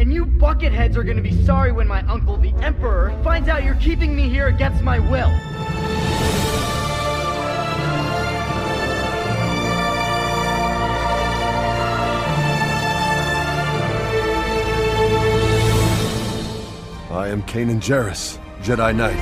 And you bucketheads are gonna be sorry when my uncle, the Emperor, finds out you're keeping me here against my will. I am Kanan Jarrus, Jedi Knight.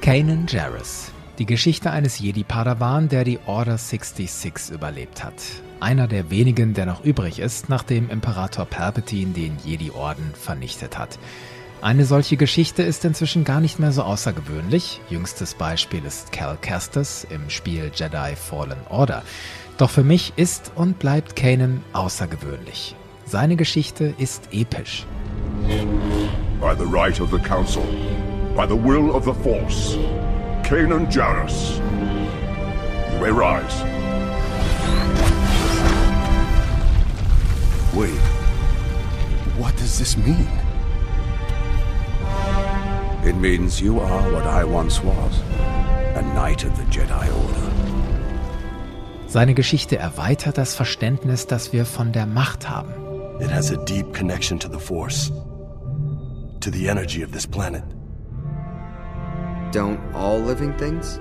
Kanan Jarrus. Die Geschichte eines Jedi-Padawan, der die Order 66 überlebt hat. Einer der wenigen, der noch übrig ist, nachdem Imperator Palpatine den Jedi-Orden vernichtet hat. Eine solche Geschichte ist inzwischen gar nicht mehr so außergewöhnlich. Jüngstes Beispiel ist Cal Kestis im Spiel Jedi Fallen Order. Doch für mich ist und bleibt Kanan außergewöhnlich. Seine Geschichte ist episch. By the right of the Council, by the will of the Force, Kanan Jarrus. You may rise. Wait. What does this mean? It means you are what I once was a knight of the Jedi Order. Seine Geschichte erweitert das Verständnis, das wir von der Macht haben. It has a deep connection to the Force, to the energy of this planet. Don't all living things?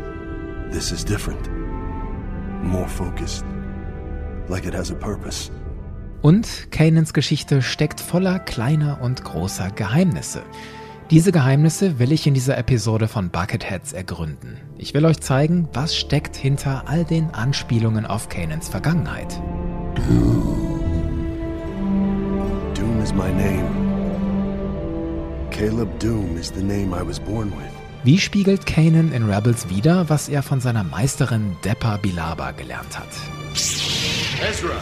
This is different, more focused, like it has a purpose. Und Kanans Geschichte steckt voller kleiner und großer Geheimnisse. Diese Geheimnisse will ich in dieser Episode von Bucketheads ergründen. Ich will euch zeigen, was steckt hinter all den Anspielungen auf Kanans Vergangenheit. Doom is my name. Caleb Doom is the name I was born with. Wie spiegelt Kanan in Rebels wider, was er von seiner Meisterin Deppa Bilaba gelernt hat? Ezra,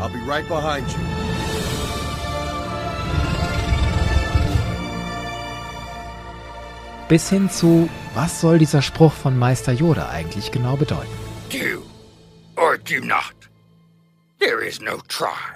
I'll be right behind you. Bis hin zu, was soll dieser Spruch von Meister Yoda eigentlich genau bedeuten? Do or do not. There is no try.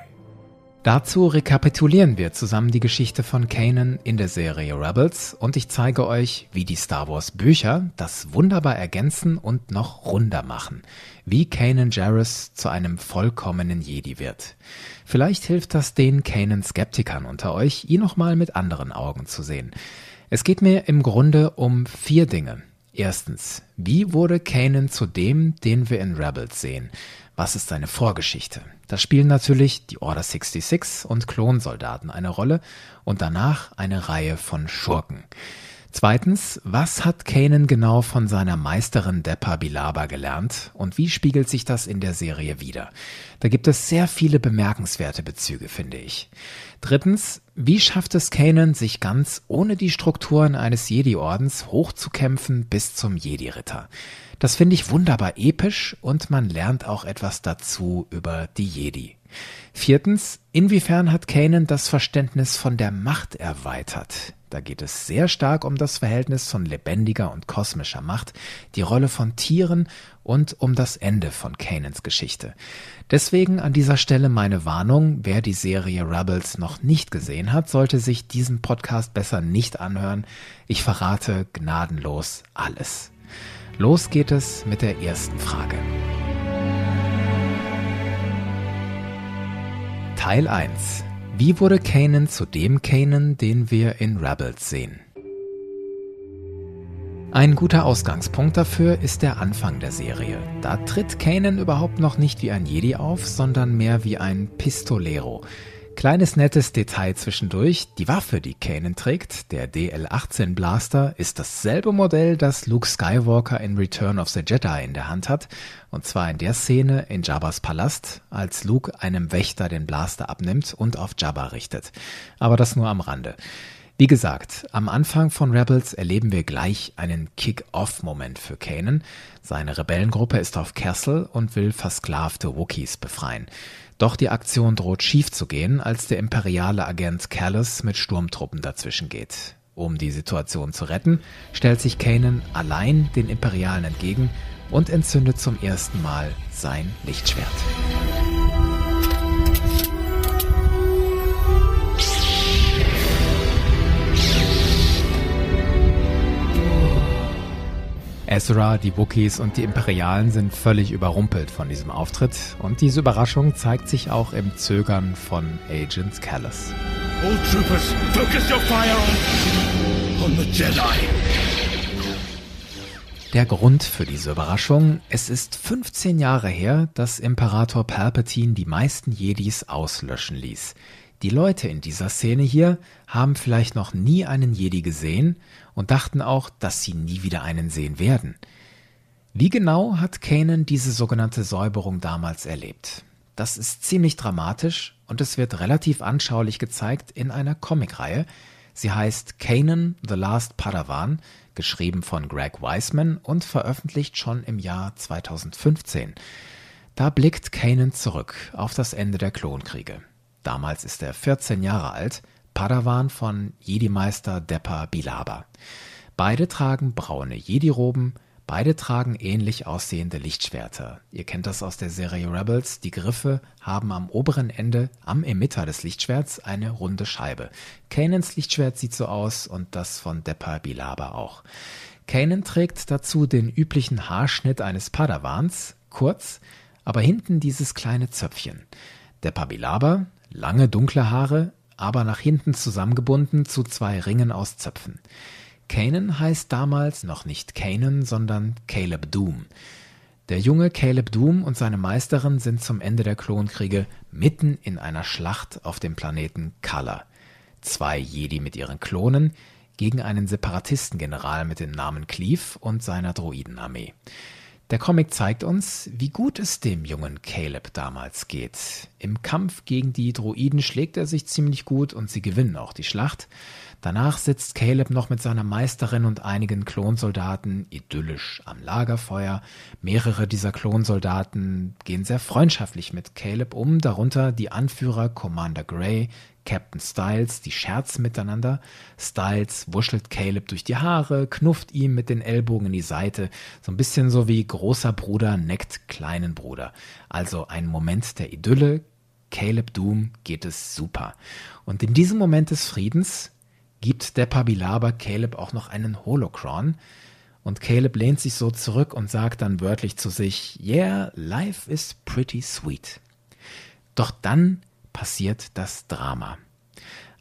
Dazu rekapitulieren wir zusammen die Geschichte von Kanan in der Serie Rebels und ich zeige euch, wie die Star Wars Bücher das wunderbar ergänzen und noch runder machen, wie Kanan Jarrus zu einem vollkommenen Jedi wird. Vielleicht hilft das den Kanan Skeptikern unter euch, ihn nochmal mit anderen Augen zu sehen. Es geht mir im Grunde um vier Dinge. Erstens, wie wurde Kanan zu dem, den wir in Rebels sehen? Was ist seine Vorgeschichte? Da spielen natürlich die Order 66 und Klonsoldaten eine Rolle und danach eine Reihe von Schurken. Zweitens, was hat Kanan genau von seiner Meisterin Deppa Bilaba gelernt und wie spiegelt sich das in der Serie wider? Da gibt es sehr viele bemerkenswerte Bezüge, finde ich. Drittens, wie schafft es Kanan, sich ganz ohne die Strukturen eines Jedi-Ordens hochzukämpfen bis zum Jedi-Ritter? Das finde ich wunderbar episch und man lernt auch etwas dazu über die Jedi. Viertens, inwiefern hat Kanan das Verständnis von der Macht erweitert? Da geht es sehr stark um das Verhältnis von lebendiger und kosmischer Macht, die Rolle von Tieren und um das Ende von Kanans Geschichte. Deswegen an dieser Stelle meine Warnung, wer die Serie Rebels noch nicht gesehen hat, sollte sich diesen Podcast besser nicht anhören. Ich verrate gnadenlos alles. Los geht es mit der ersten Frage. Teil 1. Wie wurde Kanan zu dem Kanan, den wir in Rebels sehen? Ein guter Ausgangspunkt dafür ist der Anfang der Serie. Da tritt Kanan überhaupt noch nicht wie ein Jedi auf, sondern mehr wie ein Pistolero. Kleines nettes Detail zwischendurch, die Waffe, die Kanan trägt, der DL-18 Blaster, ist dasselbe Modell, das Luke Skywalker in Return of the Jedi in der Hand hat, und zwar in der Szene in Jabba's Palast, als Luke einem Wächter den Blaster abnimmt und auf Jabba richtet. Aber das nur am Rande. Wie gesagt, am Anfang von Rebels erleben wir gleich einen Kick-Off-Moment für Kanan. Seine Rebellengruppe ist auf Castle und will versklavte Wookiees befreien. Doch die Aktion droht schief zu gehen, als der imperiale Agent Callus mit Sturmtruppen dazwischen geht. Um die Situation zu retten, stellt sich Kanan allein den Imperialen entgegen und entzündet zum ersten Mal sein Lichtschwert. Ezra, die Wookiees und die Imperialen sind völlig überrumpelt von diesem Auftritt und diese Überraschung zeigt sich auch im Zögern von Agent Callus. All troopers, focus your fire on, on the Jedi. Der Grund für diese Überraschung, es ist 15 Jahre her, dass Imperator Palpatine die meisten Jedis auslöschen ließ. Die Leute in dieser Szene hier haben vielleicht noch nie einen Jedi gesehen und dachten auch, dass sie nie wieder einen sehen werden. Wie genau hat Kanan diese sogenannte Säuberung damals erlebt? Das ist ziemlich dramatisch und es wird relativ anschaulich gezeigt in einer Comicreihe. Sie heißt Kanan the Last Padawan geschrieben von Greg Weisman und veröffentlicht schon im Jahr 2015. Da blickt Kanan zurück auf das Ende der Klonkriege. Damals ist er 14 Jahre alt, Padawan von Jedi-Meister Deppa Bilaba. Beide tragen braune Jedi-Roben, Beide tragen ähnlich aussehende Lichtschwerter. Ihr kennt das aus der Serie Rebels. Die Griffe haben am oberen Ende, am Emitter des Lichtschwerts, eine runde Scheibe. Kanans Lichtschwert sieht so aus und das von Deppa Bilaba auch. Kanan trägt dazu den üblichen Haarschnitt eines Padawans, kurz, aber hinten dieses kleine Zöpfchen. Deppa Bilaba, lange dunkle Haare, aber nach hinten zusammengebunden zu zwei Ringen aus Zöpfen. Kanan heißt damals noch nicht Kanan, sondern Caleb Doom. Der junge Caleb Doom und seine Meisterin sind zum Ende der Klonkriege mitten in einer Schlacht auf dem Planeten Kala. Zwei Jedi mit ihren Klonen gegen einen Separatistengeneral mit dem Namen Cleave und seiner Droidenarmee. Der Comic zeigt uns, wie gut es dem jungen Caleb damals geht. Im Kampf gegen die Droiden schlägt er sich ziemlich gut und sie gewinnen auch die Schlacht. Danach sitzt Caleb noch mit seiner Meisterin und einigen Klonsoldaten idyllisch am Lagerfeuer. Mehrere dieser Klonsoldaten gehen sehr freundschaftlich mit Caleb um, darunter die Anführer Commander Gray, Captain Styles, die scherzen miteinander. Styles wuschelt Caleb durch die Haare, knufft ihm mit den Ellbogen in die Seite, so ein bisschen so wie großer Bruder neckt kleinen Bruder. Also ein Moment der Idylle. Caleb Doom geht es super. Und in diesem Moment des Friedens gibt der Pabilaba Caleb auch noch einen Holocron. Und Caleb lehnt sich so zurück und sagt dann wörtlich zu sich, Yeah, life is pretty sweet. Doch dann passiert das Drama.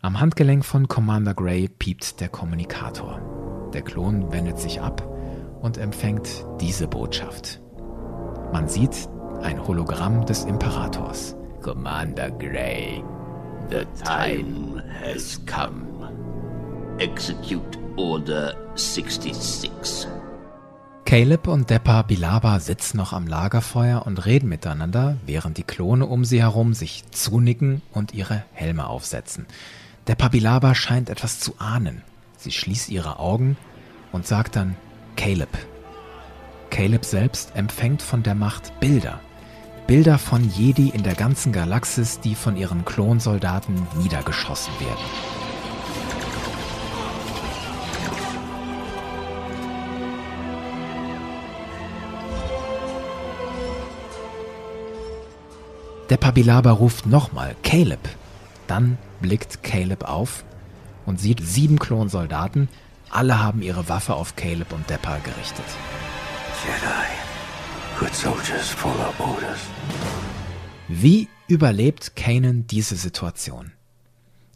Am Handgelenk von Commander Gray piept der Kommunikator. Der Klon wendet sich ab und empfängt diese Botschaft. Man sieht ein Hologramm des Imperators. Commander Gray, the time has come. Execute Order 66. Caleb und Deppa Bilaba sitzen noch am Lagerfeuer und reden miteinander, während die Klone um sie herum sich zunicken und ihre Helme aufsetzen. Deppa Bilaba scheint etwas zu ahnen. Sie schließt ihre Augen und sagt dann Caleb. Caleb selbst empfängt von der Macht Bilder. Bilder von Jedi in der ganzen Galaxis, die von ihren Klonsoldaten niedergeschossen werden. Der Pabilaba ruft nochmal Caleb. Dann blickt Caleb auf und sieht sieben Klonsoldaten. Alle haben ihre Waffe auf Caleb und Deppa gerichtet. Jedi. Good soldiers follow orders. Wie überlebt Kanan diese Situation?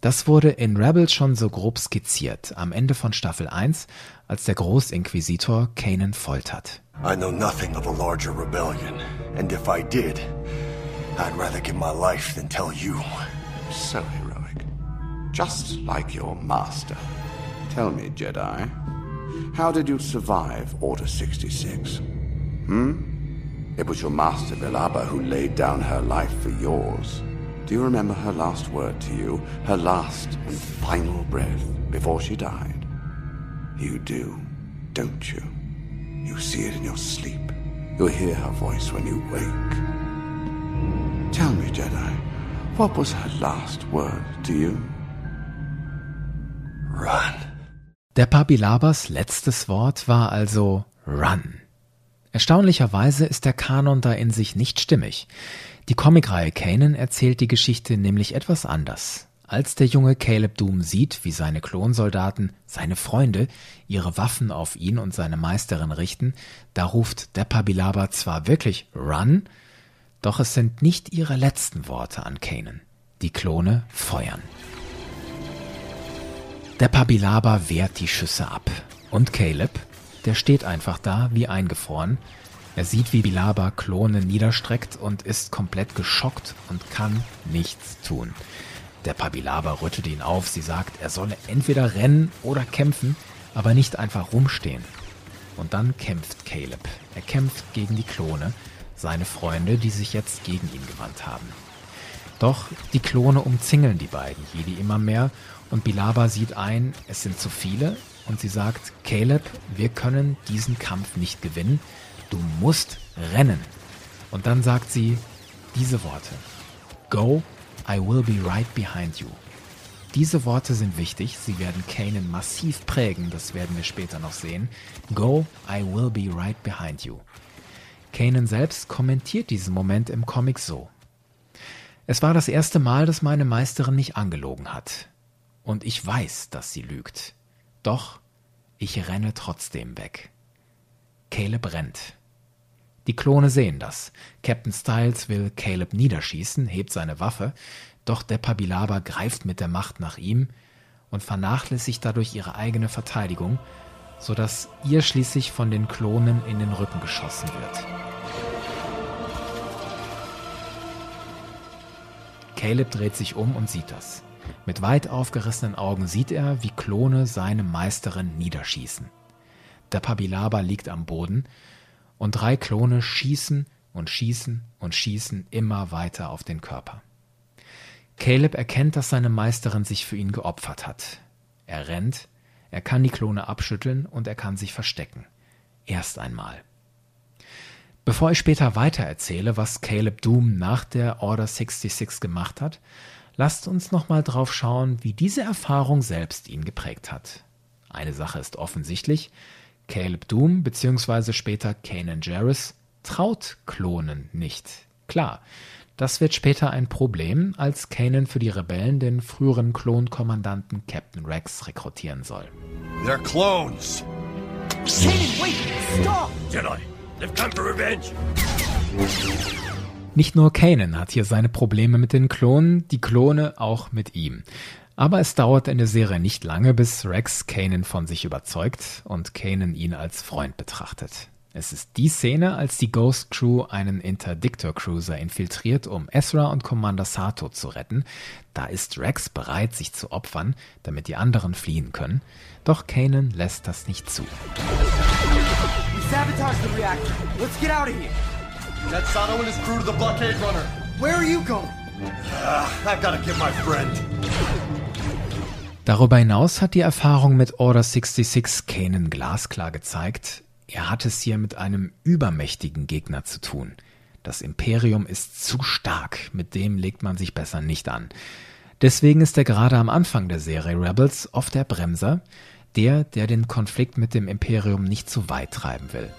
Das wurde in Rebels schon so grob skizziert, am Ende von Staffel 1, als der Großinquisitor Kanan foltert. I know nothing of a larger rebellion, and if I did, I'd rather give my life than tell you. So heroic. Just like your master. Tell me, Jedi, how did you survive Order 66? Hmm? It was your master, Bilaba, who laid down her life for yours. Do you remember her last word to you? Her last and final breath before she died? You do, don't you? You see it in your sleep. You'll hear her voice when you wake. Jedi, what was her last word to you? Run. Der Pabilabas letztes Wort war also Run. Erstaunlicherweise ist der Kanon da in sich nicht stimmig. Die Comicreihe Kanan erzählt die Geschichte nämlich etwas anders. Als der junge Caleb Doom sieht, wie seine Klonsoldaten, seine Freunde, ihre Waffen auf ihn und seine Meisterin richten, da ruft der Pabilaba zwar wirklich Run, doch es sind nicht ihre letzten Worte an Kanan. Die Klone feuern. Der Pabilaba wehrt die Schüsse ab. Und Caleb, der steht einfach da wie eingefroren. Er sieht, wie Bilaba Klone niederstreckt und ist komplett geschockt und kann nichts tun. Der Pabilaba rüttelt ihn auf. Sie sagt, er solle entweder rennen oder kämpfen, aber nicht einfach rumstehen. Und dann kämpft Caleb. Er kämpft gegen die Klone, seine Freunde, die sich jetzt gegen ihn gewandt haben. Doch die Klone umzingeln die beiden Jedi immer mehr und Bilaba sieht ein, es sind zu viele und sie sagt, Caleb, wir können diesen Kampf nicht gewinnen, du musst rennen. Und dann sagt sie diese Worte, Go I will be right behind you. Diese Worte sind wichtig, sie werden Kanan massiv prägen, das werden wir später noch sehen. Go, I will be right behind you. Kanan selbst kommentiert diesen Moment im Comic so. Es war das erste Mal, dass meine Meisterin mich angelogen hat. Und ich weiß, dass sie lügt. Doch ich renne trotzdem weg. Caleb rennt. Die Klone sehen das. Captain Styles will Caleb niederschießen, hebt seine Waffe, doch der Pabilaba greift mit der Macht nach ihm und vernachlässigt dadurch ihre eigene Verteidigung, sodass ihr schließlich von den Klonen in den Rücken geschossen wird. Caleb dreht sich um und sieht das. Mit weit aufgerissenen Augen sieht er, wie Klone seine Meisterin niederschießen. Der Pabilaba liegt am Boden und drei Klone schießen und schießen und schießen immer weiter auf den Körper. Caleb erkennt, dass seine Meisterin sich für ihn geopfert hat. Er rennt, er kann die Klone abschütteln und er kann sich verstecken. Erst einmal. Bevor ich später weitererzähle, was Caleb Doom nach der Order 66 gemacht hat, lasst uns nochmal drauf schauen, wie diese Erfahrung selbst ihn geprägt hat. Eine Sache ist offensichtlich, Caleb Doom bzw. später Kanan Jarrus traut Klonen nicht. Klar, das wird später ein Problem, als Kanan für die Rebellen den früheren Klonkommandanten Captain Rex rekrutieren soll. They're clones. Kanan, wait! Stop! Jedi, they've come for revenge. Nicht nur Kanan hat hier seine Probleme mit den Klonen, die Klone auch mit ihm. Aber es dauert in der Serie nicht lange, bis Rex Kanan von sich überzeugt und Kanan ihn als Freund betrachtet. Es ist die Szene, als die Ghost Crew einen Interdictor Cruiser infiltriert, um Ezra und Commander Sato zu retten. Da ist Rex bereit, sich zu opfern, damit die anderen fliehen können. Doch Kanan lässt das nicht zu. We sabotaged the reactor. Let's get out of here. That's Sato and his crew to the blockade runner. Where are you going? I've got to get my friend. Darüber hinaus hat die Erfahrung mit Order 66 Kanan glasklar gezeigt, er hat es hier mit einem übermächtigen Gegner zu tun. Das Imperium ist zu stark, mit dem legt man sich besser nicht an. Deswegen ist er gerade am Anfang der Serie Rebels oft der Bremser, der, der den Konflikt mit dem Imperium nicht zu weit treiben will.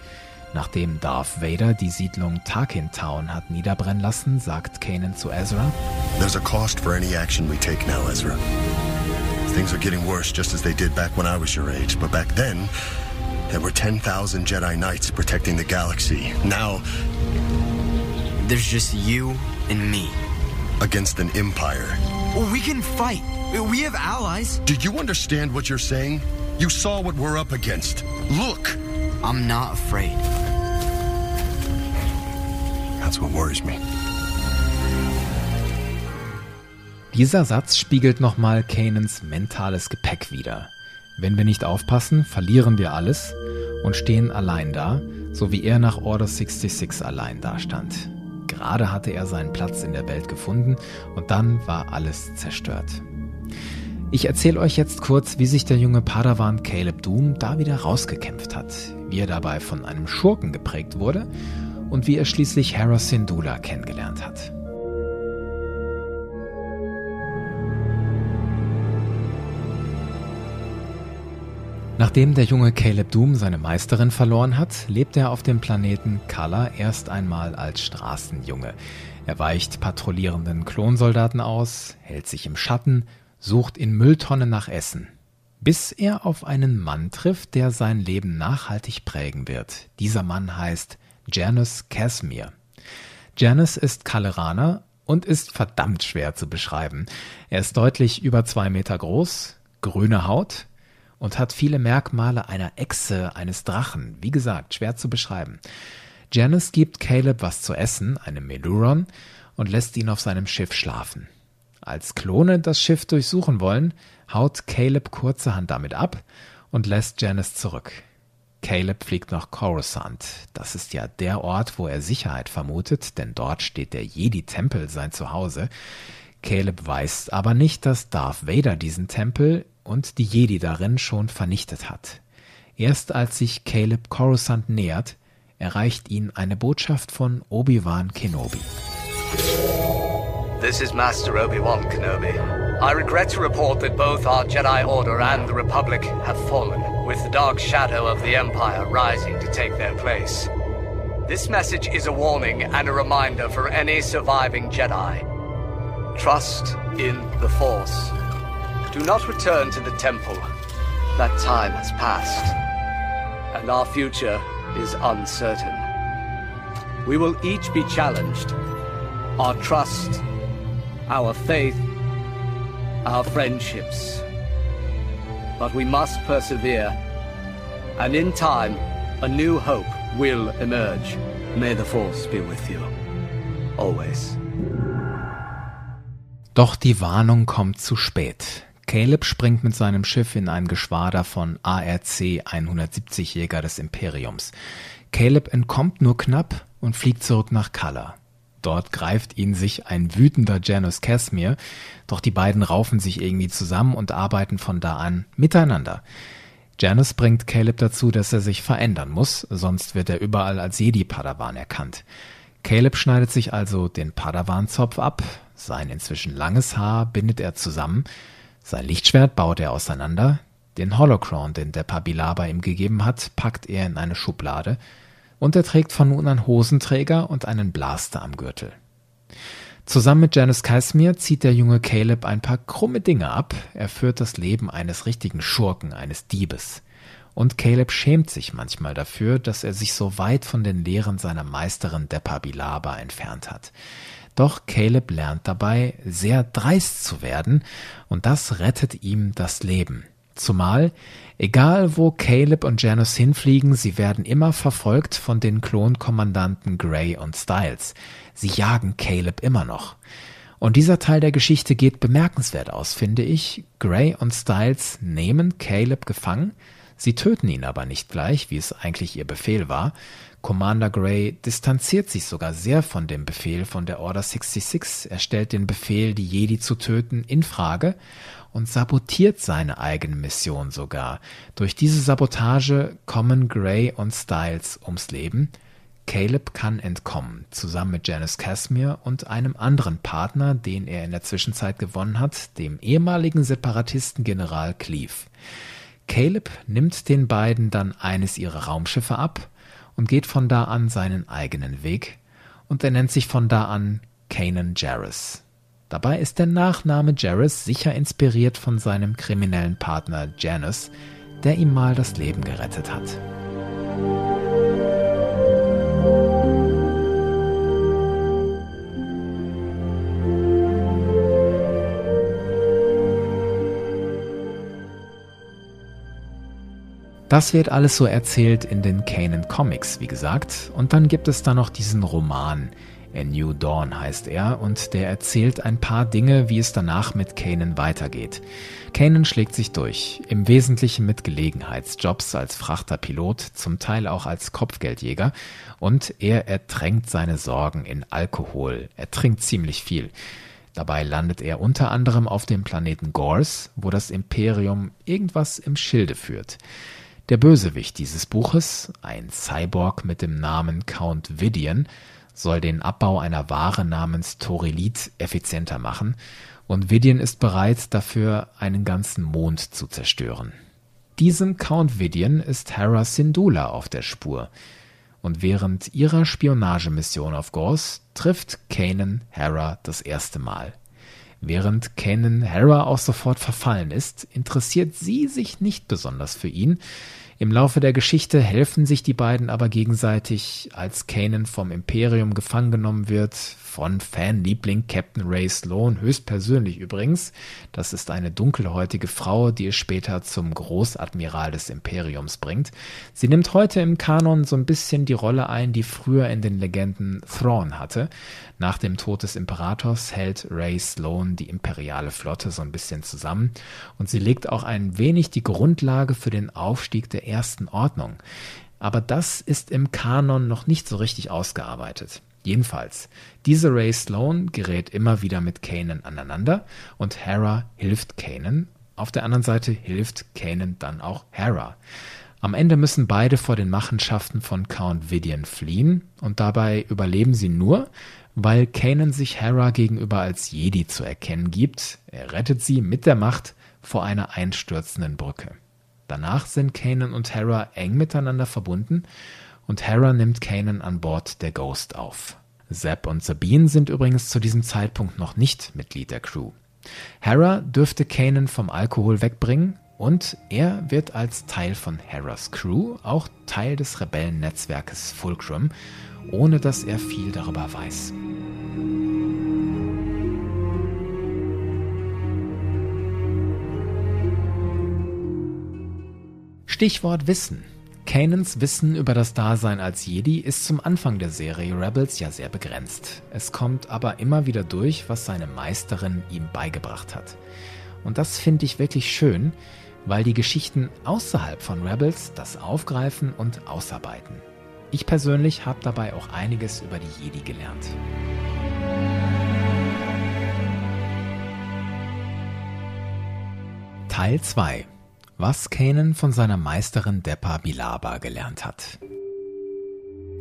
Nachdem Darth Vader die Siedlung Tarkin Town hat niederbrennen lassen, sagt Kanan zu Ezra: There's a cost for any action we take now, Ezra. Things are getting worse just as they did back when I was your age, but back then there were 10,000 Jedi Knights protecting the galaxy. Now, There's just you and me. against an empire. We can fight. We have allies. Do you understand what you're saying? You saw what we're up against. Look! I'm not afraid. That's what worries me. Dieser Satz spiegelt nochmal Kanans mentales Gepäck wider. Wenn wir nicht aufpassen, verlieren wir alles und stehen allein da, so wie er nach Order 66 allein dastand. Gerade hatte er seinen Platz in der Welt gefunden und dann war alles zerstört. Ich erzähle euch jetzt kurz, wie sich der junge Padawan Caleb Doom da wieder rausgekämpft hat, wie er dabei von einem Schurken geprägt wurde und wie er schließlich Hera Syndulla kennengelernt hat. Nachdem der junge Caleb Doom seine Meisterin verloren hat, lebt er auf dem Planeten Kala erst einmal als Straßenjunge. Er weicht patrouillierenden Klonsoldaten aus, hält sich im Schatten, sucht in Mülltonnen nach Essen, bis er auf einen Mann trifft, der sein Leben nachhaltig prägen wird. Dieser Mann heißt Janus Casimir. Janus ist Kaleraner und ist verdammt schwer zu beschreiben. Er ist deutlich über zwei Meter groß, grüne Haut und hat viele Merkmale einer Echse, eines Drachen. Wie gesagt, schwer zu beschreiben. Janus gibt Caleb was zu essen, einem Meluron, und lässt ihn auf seinem Schiff schlafen. Als Klone das Schiff durchsuchen wollen, haut Caleb kurzerhand damit ab und lässt Janice zurück. Caleb fliegt nach Coruscant. Das ist ja der Ort, wo er Sicherheit vermutet, denn dort steht der Jedi-Tempel sein Zuhause. Caleb weiß aber nicht, dass Darth Vader diesen Tempel und die Jedi darin schon vernichtet hat. Erst als sich Caleb Coruscant nähert, erreicht ihn eine Botschaft von Obi-Wan Kenobi. This is Master Obi-Wan Kenobi. I regret to report that both our Jedi Order and the Republic have fallen, with the dark shadow of the Empire rising to take their place. This message is a warning and a reminder for any surviving Jedi. Trust in the Force. Do not return to the Temple. That time has passed, and our future is uncertain. We will each be challenged. Our trust our faith, our friendships. But we must persevere, and in time, a new hope will emerge. May the Force be with you. Always. Doch die Warnung kommt zu spät. Caleb springt mit seinem Schiff in ein Geschwader von ARC 170 Jäger des Imperiums. Caleb entkommt nur knapp und fliegt zurück nach Kalla. Dort greift ihn sich ein wütender Janus Casimir, doch die beiden raufen sich irgendwie zusammen und arbeiten von da an miteinander. Janus bringt Caleb dazu, dass er sich verändern muss, sonst wird er überall als Jedi-Padawan erkannt. Caleb schneidet sich also den Padawan-Zopf ab, sein inzwischen langes Haar bindet er zusammen, sein Lichtschwert baut er auseinander, den Holocron, den der Pabilaba ihm gegeben hat, packt er in eine Schublade – und er trägt von nun an Hosenträger und einen Blaster am Gürtel. Zusammen mit Janice Casimir zieht der junge Caleb ein paar krumme Dinge ab. Er führt das Leben eines richtigen Schurken, eines Diebes. Und Caleb schämt sich manchmal dafür, dass er sich so weit von den Lehren seiner Meisterin Depabilaba entfernt hat. Doch Caleb lernt dabei, sehr dreist zu werden, und das rettet ihm das Leben. Zumal, egal wo Caleb und Janus hinfliegen, sie werden immer verfolgt von den Klonkommandanten Gray und Styles. Sie jagen Caleb immer noch. Und dieser Teil der Geschichte geht bemerkenswert aus, finde ich. Gray und Styles nehmen Caleb gefangen, sie töten ihn aber nicht gleich, wie es eigentlich ihr Befehl war. Commander Gray distanziert sich sogar sehr von dem Befehl von der Order 66. Er stellt den Befehl, die Jedi zu töten, in Frage und sabotiert seine eigene Mission sogar. Durch diese Sabotage kommen Gray und Styles ums Leben. Caleb kann entkommen, zusammen mit Janice Casimir und einem anderen Partner, den er in der Zwischenzeit gewonnen hat, dem ehemaligen Separatisten General Cleave. Caleb nimmt den beiden dann eines ihrer Raumschiffe ab und geht von da an seinen eigenen Weg, und er nennt sich von da an Kanan Jarrus. Dabei ist der Nachname Jarrus sicher inspiriert von seinem kriminellen Partner Janus, der ihm mal das Leben gerettet hat. Das wird alles so erzählt in den Kanan Comics, wie gesagt. Und dann gibt es da noch diesen Roman, A New Dawn heißt er und der erzählt ein paar Dinge, wie es danach mit Kanan weitergeht. Kanan schlägt sich durch, im Wesentlichen mit Gelegenheitsjobs als Frachterpilot, zum Teil auch als Kopfgeldjäger und er ertränkt seine Sorgen in Alkohol. Er trinkt ziemlich viel. Dabei landet er unter anderem auf dem Planeten Gors, wo das Imperium irgendwas im Schilde führt. Der Bösewicht dieses Buches, ein Cyborg mit dem Namen Count Vidian, soll den Abbau einer Ware namens Torilit effizienter machen und Vidian ist bereit, dafür einen ganzen Mond zu zerstören. Diesem Count Vidian ist Hera Syndulla auf der Spur. Und während ihrer Spionagemission auf Gors trifft Kanan Hera das erste Mal. Während Kanan Hera auch sofort verfallen ist, interessiert sie sich nicht besonders für ihn. Im Laufe der Geschichte helfen sich die beiden aber gegenseitig, als Kanan vom Imperium gefangen genommen wird, von Fanliebling Captain Ray Sloan, höchstpersönlich übrigens. Das ist eine dunkelhäutige Frau, die es später zum Großadmiral des Imperiums bringt. Sie nimmt heute im Kanon so ein bisschen die Rolle ein, die früher in den Legenden Thrawn hatte. Nach dem Tod des Imperators hält Ray Sloan die imperiale Flotte so ein bisschen zusammen und sie legt auch ein wenig die Grundlage für den Aufstieg der ersten Ordnung. Aber das ist im Kanon noch nicht so richtig ausgearbeitet. Jedenfalls, diese Ray Sloan gerät immer wieder mit Kanan aneinander und Hera hilft Kanan. Auf der anderen Seite hilft Kanan dann auch Hera. Am Ende müssen beide vor den Machenschaften von Count Vidian fliehen und dabei überleben sie nur, weil Kanan sich Hera gegenüber als Jedi zu erkennen gibt. Er rettet sie mit der Macht vor einer einstürzenden Brücke. Danach sind Kanan und Hera eng miteinander verbunden und Hera nimmt Kanan an Bord der Ghost auf. Zeb und Sabine sind übrigens zu diesem Zeitpunkt noch nicht Mitglied der Crew. Hera dürfte Kanan vom Alkohol wegbringen und er wird als Teil von Heras Crew auch Teil des Rebellennetzwerkes Fulcrum, ohne dass er viel darüber weiß. Stichwort Wissen. Kanans Wissen über das Dasein als Jedi ist zum Anfang der Serie Rebels ja sehr begrenzt. Es kommt aber immer wieder durch, was seine Meisterin ihm beigebracht hat. Und das finde ich wirklich schön, weil die Geschichten außerhalb von Rebels das aufgreifen und ausarbeiten. Ich persönlich habe dabei auch einiges über die Jedi gelernt. Teil 2 was Kanan von seiner Meisterin Depa Bilaba gelernt hat.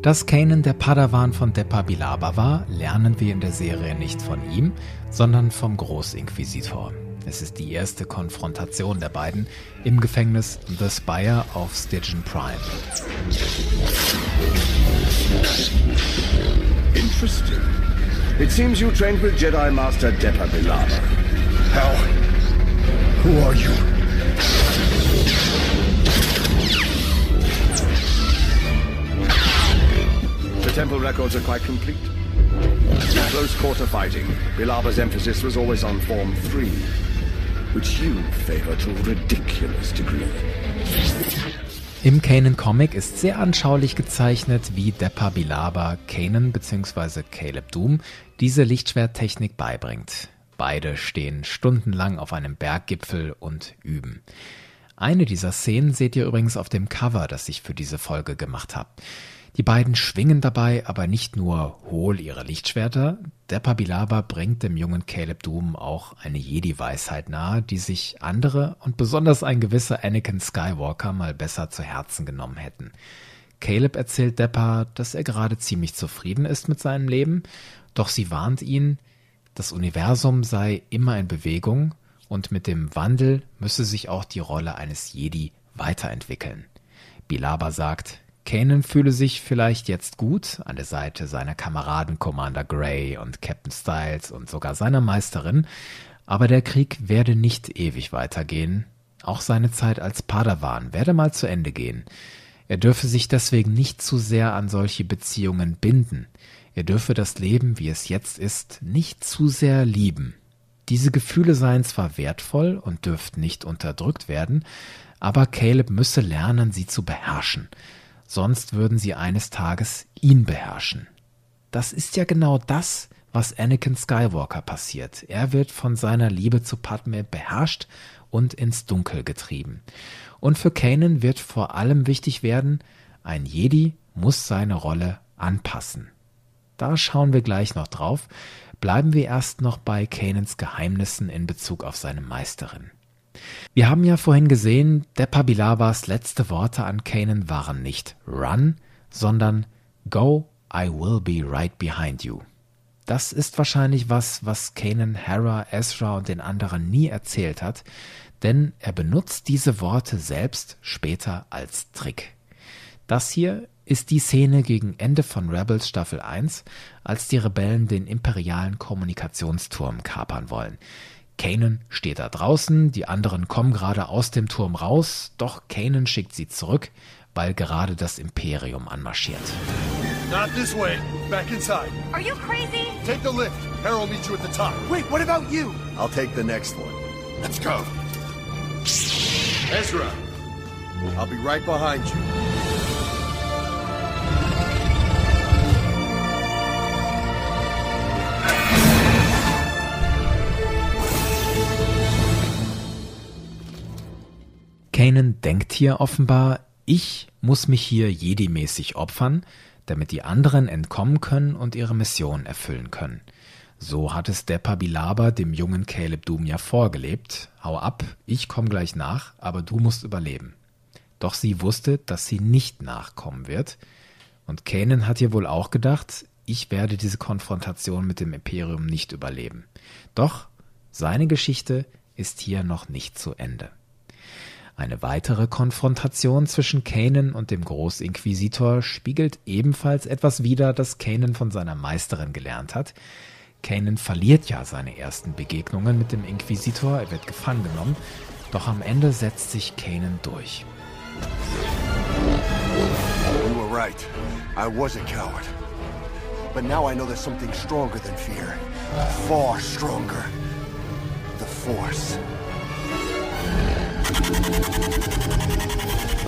Dass Kanan der Padawan von Depa Bilaba war, lernen wir in der Serie nicht von ihm, sondern vom Großinquisitor. Es ist die erste Konfrontation der beiden im Gefängnis The Spire auf Stygian Prime. Interesting. It seems you trained with Jedi Master Depa Bilaba. How? Who are you? Temple records are quite complete. Close quarter fighting, Bilaba's emphasis was always on Form 3, which you favor to a ridiculous degree. Im Kanan Comic ist sehr anschaulich gezeichnet, wie Depa Bilaba Kanan bzw. Caleb Doom diese Lichtschwerttechnik beibringt. Beide stehen stundenlang auf einem Berggipfel und üben. Eine dieser Szenen seht ihr übrigens auf dem Cover, das ich für diese Folge gemacht habe. Die beiden schwingen dabei aber nicht nur hohl ihre Lichtschwerter, der Pabilaba bringt dem jungen Caleb Doom auch eine Jedi-Weisheit nahe, die sich andere und besonders ein gewisser Anakin Skywalker mal besser zu Herzen genommen hätten. Caleb erzählt Deppa, dass er gerade ziemlich zufrieden ist mit seinem Leben, doch sie warnt ihn, das Universum sei immer in Bewegung und mit dem Wandel müsse sich auch die Rolle eines Jedi weiterentwickeln. Bilaba sagt, Kanan fühle sich vielleicht jetzt gut an der Seite seiner Kameraden Commander Gray und Captain Styles und sogar seiner Meisterin, aber der Krieg werde nicht ewig weitergehen. Auch seine Zeit als Padawan werde mal zu Ende gehen. Er dürfe sich deswegen nicht zu sehr an solche Beziehungen binden. Er dürfe das Leben, wie es jetzt ist, nicht zu sehr lieben. Diese Gefühle seien zwar wertvoll und dürften nicht unterdrückt werden, aber Caleb müsse lernen, sie zu beherrschen sonst würden sie eines Tages ihn beherrschen. Das ist ja genau das, was Anakin Skywalker passiert. Er wird von seiner Liebe zu Padme beherrscht und ins Dunkel getrieben. Und für Kanan wird vor allem wichtig werden, ein Jedi muss seine Rolle anpassen. Da schauen wir gleich noch drauf. Bleiben wir erst noch bei Kanans Geheimnissen in Bezug auf seine Meisterin. Wir haben ja vorhin gesehen, Depa Bilavas letzte Worte an Kanan waren nicht Run, sondern Go, I will be right behind you. Das ist wahrscheinlich was, was Kanan Hera, Ezra und den anderen nie erzählt hat, denn er benutzt diese Worte selbst später als Trick. Das hier ist die Szene gegen Ende von Rebels Staffel 1, als die Rebellen den imperialen Kommunikationsturm kapern wollen. Kanan steht da draußen, die anderen kommen gerade aus dem Turm raus, doch Kanan schickt sie zurück, weil gerade das Imperium anmarschiert. Not this way. Back inside. Are you crazy? Take the lift. Harold meets you at the top. Wait, what about you? I'll take the next one. Let's go. Ezra, I'll be right behind you. Kanan denkt hier offenbar, ich muss mich hier Jedi-mäßig opfern, damit die anderen entkommen können und ihre Mission erfüllen können. So hat es der Pabilaba dem jungen Caleb Doom ja vorgelebt. Hau ab, ich komm gleich nach, aber du musst überleben. Doch sie wusste, dass sie nicht nachkommen wird. Und Kanan hat ihr wohl auch gedacht, ich werde diese Konfrontation mit dem Imperium nicht überleben. Doch seine Geschichte ist hier noch nicht zu Ende. Eine weitere Konfrontation zwischen Kanan und dem Großinquisitor spiegelt ebenfalls etwas wider, das Kanan von seiner Meisterin gelernt hat. Kanan verliert ja seine ersten Begegnungen mit dem Inquisitor, er wird gefangen genommen, doch am Ende setzt sich Kanan durch. You were right. I was a coward. But now I know there's something stronger than fear. Far stronger. The Force.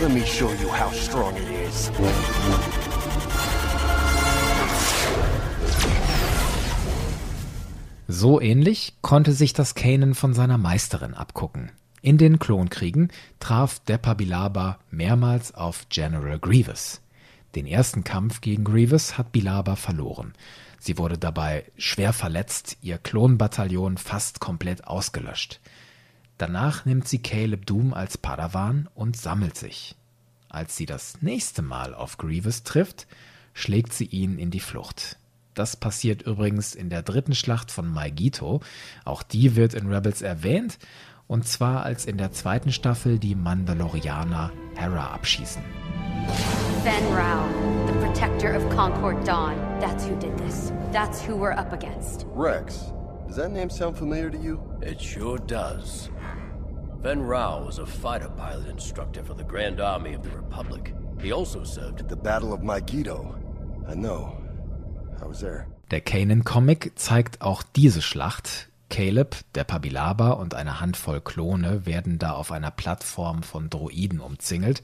Let me show you how strong it is. So ähnlich konnte sich das Kanan von seiner Meisterin abgucken. In den Klonkriegen traf Depa-Bilaba mehrmals auf General Grievous. Den ersten Kampf gegen Grievous hat Bilaba verloren. Sie wurde dabei schwer verletzt, ihr Klonbataillon fast komplett ausgelöscht. Danach nimmt sie Caleb Doom als Padawan und sammelt sich. Als sie das nächste Mal auf Grievous trifft, schlägt sie ihn in die Flucht. Das passiert übrigens in der dritten Schlacht von Maigito. Auch die wird in Rebels erwähnt. Und zwar als in der zweiten Staffel die Mandalorianer Hera abschießen. Ben Rao, the protector of Concord Dawn. That's who did this. That's who we're up against. Rex, does that name sound familiar to you? It sure does. Ben Rao was a fighter pilot instructor for the Grand Army of the Republic. He also served at the Battle of Megiddo. I know. I was there. Der Kanan-Comic zeigt auch diese Schlacht. Caleb, der Pabilaba und eine Handvoll Klone werden da auf einer Plattform von Droiden umzingelt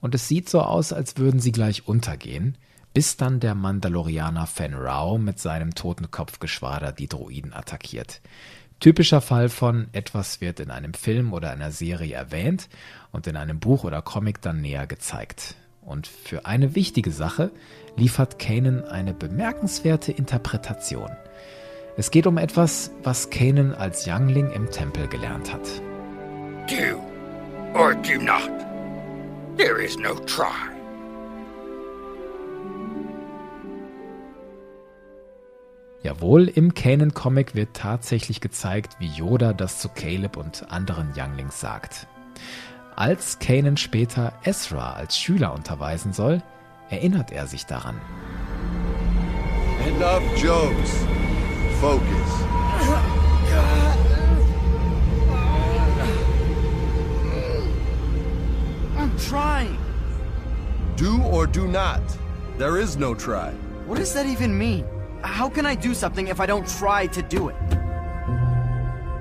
und es sieht so aus, als würden sie gleich untergehen, bis dann der Mandalorianer Fen Rao mit seinem Totenkopfgeschwader die Droiden attackiert. Typischer Fall von etwas wird in einem Film oder einer Serie erwähnt und in einem Buch oder Comic dann näher gezeigt. Und für eine wichtige Sache liefert Kanan eine bemerkenswerte Interpretation. Es geht um etwas, was Kanan als Youngling im Tempel gelernt hat. Do or do not. There is no try. Jawohl, im Kanan-Comic wird tatsächlich gezeigt, wie Yoda das zu Caleb und anderen Younglings sagt. Als Kanan später Ezra als Schüler unterweisen soll, erinnert er sich daran. Enough jokes. Focus. I'm trying. Do or do not. There is no try. What does that even mean? How can I do something if I don't try to do it?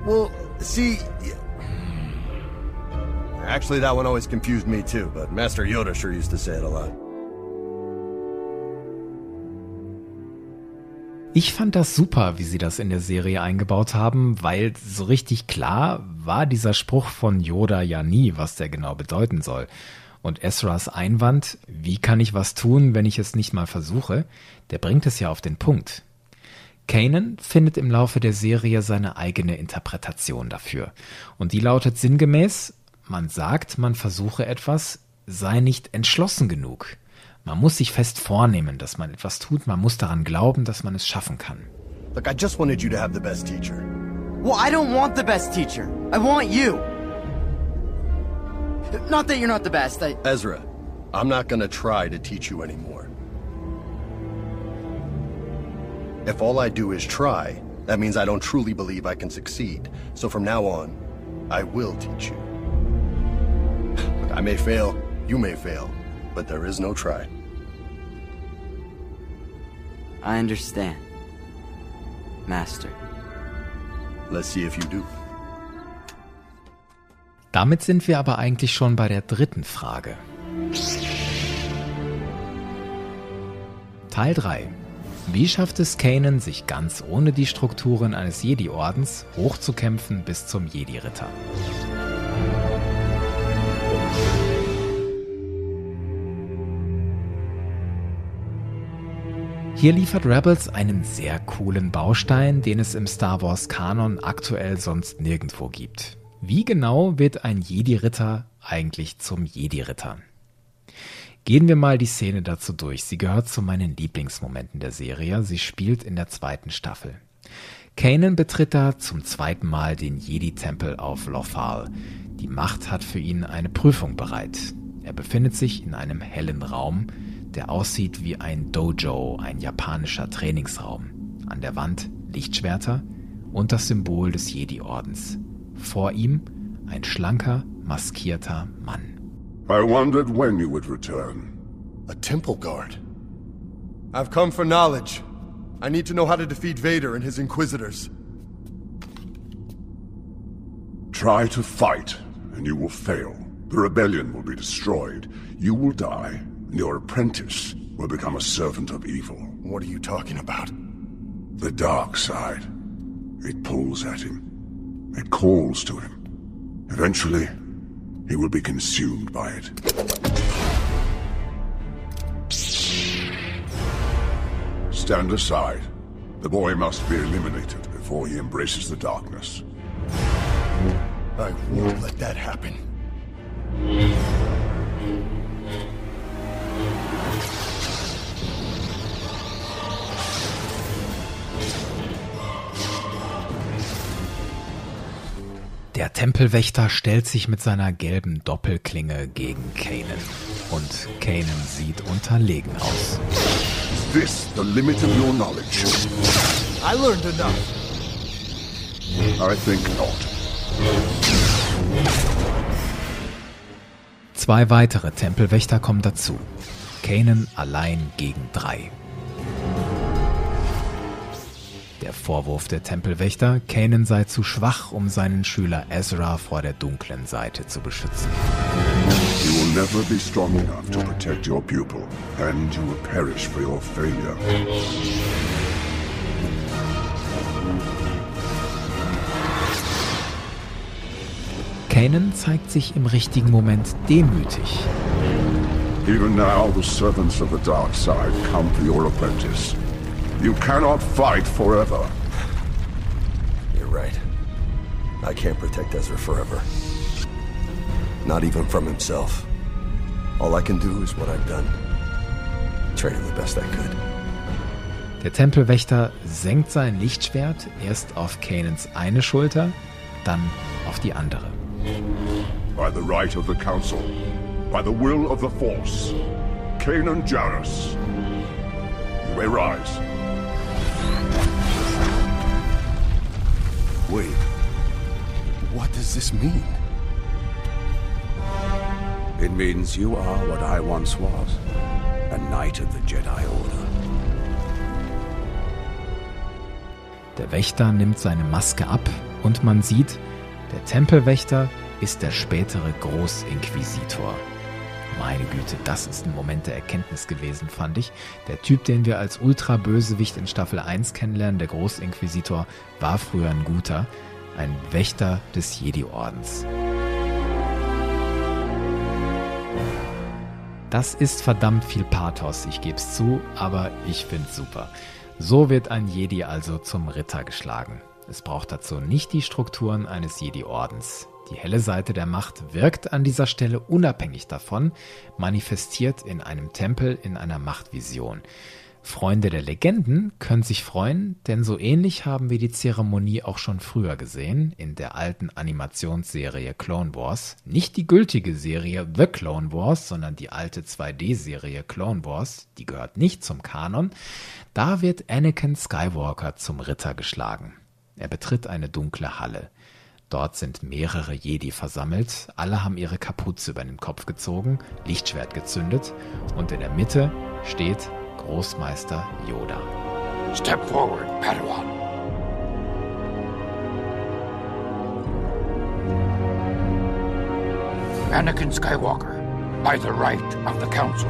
Well, see. Actually, that one always confused me too, but Master Yoda sure used to say it a lot. Ich fand das super, wie sie das in der Serie eingebaut haben, weil so richtig klar war dieser Spruch von Yoda ja nie, was der genau bedeuten soll. Und Ezras Einwand, wie kann ich was tun, wenn ich es nicht mal versuche, der bringt es ja auf den Punkt. Kanan findet im Laufe der Serie seine eigene Interpretation dafür. Und die lautet sinngemäß, man sagt, man versuche etwas, sei nicht entschlossen genug. Man muss sich fest vornehmen, dass man etwas tut, man muss daran glauben, dass man es schaffen kann. Look, I just wanted you to have the best teacher. Well, I don't want the best teacher. I want you. Not that you're not the best, I... Ezra, I'm not gonna try to teach you anymore. If all I do is try, that means I don't truly believe I can succeed. So from now on, I will teach you. Look, I may fail, you may fail, but there is no try. I understand. Master. Let's see if you do. Damit sind wir aber eigentlich schon bei der dritten Frage. Teil 3. Wie schafft es Kanan, sich ganz ohne die Strukturen eines Jedi-Ordens hochzukämpfen bis zum Jedi-Ritter? Hier liefert Rebels einen sehr coolen Baustein, den es im Star Wars Kanon aktuell sonst nirgendwo gibt. Wie genau wird ein Jedi-Ritter eigentlich zum Jedi-Ritter? Gehen wir mal die Szene dazu durch. Sie gehört zu meinen Lieblingsmomenten der Serie. Sie spielt in der zweiten Staffel. Kanan betritt da zum zweiten Mal den Jedi-Tempel auf Lothal. Die Macht hat für ihn eine Prüfung bereit. Er befindet sich in einem hellen Raum, der aussieht wie ein Dojo, ein japanischer Trainingsraum. An der Wand Lichtschwerter und das Symbol des Jedi-Ordens. Vor ihm ein schlanker, maskierter Mann. I wondered when you would return. A temple guard. I've come for knowledge. I need to know how to defeat Vader and his Inquisitors. Try to fight, and you will fail. The rebellion will be destroyed. You will die, and your apprentice will become a servant of evil. What are you talking about? The dark side. It pulls at him. It calls to him. Eventually, he will be consumed by it. Stand aside. The boy must be eliminated before he embraces the darkness. I won't let that happen. Der Tempelwächter stellt sich mit seiner gelben Doppelklinge gegen Kanan. Und Kanan sieht unterlegen aus. Is this the limit of your knowledge? I learned enough. I think not. Zwei weitere Tempelwächter kommen dazu. Kanan allein gegen drei. Der Vorwurf der Tempelwächter, Kanan sei zu schwach, um seinen Schüler Ezra vor der dunklen Seite zu beschützen. You will never be strong enough to protect your pupil, and you will perish for your failure. Kanan zeigt sich im richtigen Moment demütig. Even now, the servants of the dark side come for your apprentice. You cannot fight forever. You're right. I can't protect Ezra forever. Not even from himself. All I can do is what I've done. Train him the best I could. Der Tempelwächter senkt sein Lichtschwert erst auf Kanans eine Schulter, dann auf die andere. By the right of the Council, by the will of the Force, Kanan Jarrus, you may rise. Wait. What does this mean? It means you are what I once was a knight of the Jedi Order. Der Wächter nimmt seine Maske ab und man sieht, der Tempelwächter ist der spätere Großinquisitor. Meine Güte, das ist ein Moment der Erkenntnis gewesen, fand ich. Der Typ, den wir als Ultra-Bösewicht in Staffel 1 kennenlernen, der Großinquisitor, war früher ein guter, ein Wächter des Jedi-Ordens. Das ist verdammt viel Pathos, ich geb's zu, aber ich find's super. So wird ein Jedi also zum Ritter geschlagen. Es braucht dazu nicht die Strukturen eines Jedi-Ordens. Die helle Seite der Macht wirkt an dieser Stelle unabhängig davon, manifestiert in einem Tempel in einer Machtvision. Freunde der Legenden können sich freuen, denn so ähnlich haben wir die Zeremonie auch schon früher gesehen, in der alten Animationsserie Clone Wars. Nicht die gültige Serie The Clone Wars, sondern die alte 2D-Serie Clone Wars, die gehört nicht zum Kanon. Da wird Anakin Skywalker zum Ritter geschlagen. Er betritt eine dunkle Halle. Dort sind mehrere Jedi versammelt, alle haben ihre Kapuze über den Kopf gezogen, Lichtschwert gezündet und in der Mitte steht Großmeister Yoda. Step forward, Padawan. Anakin Skywalker, by the right of the Council,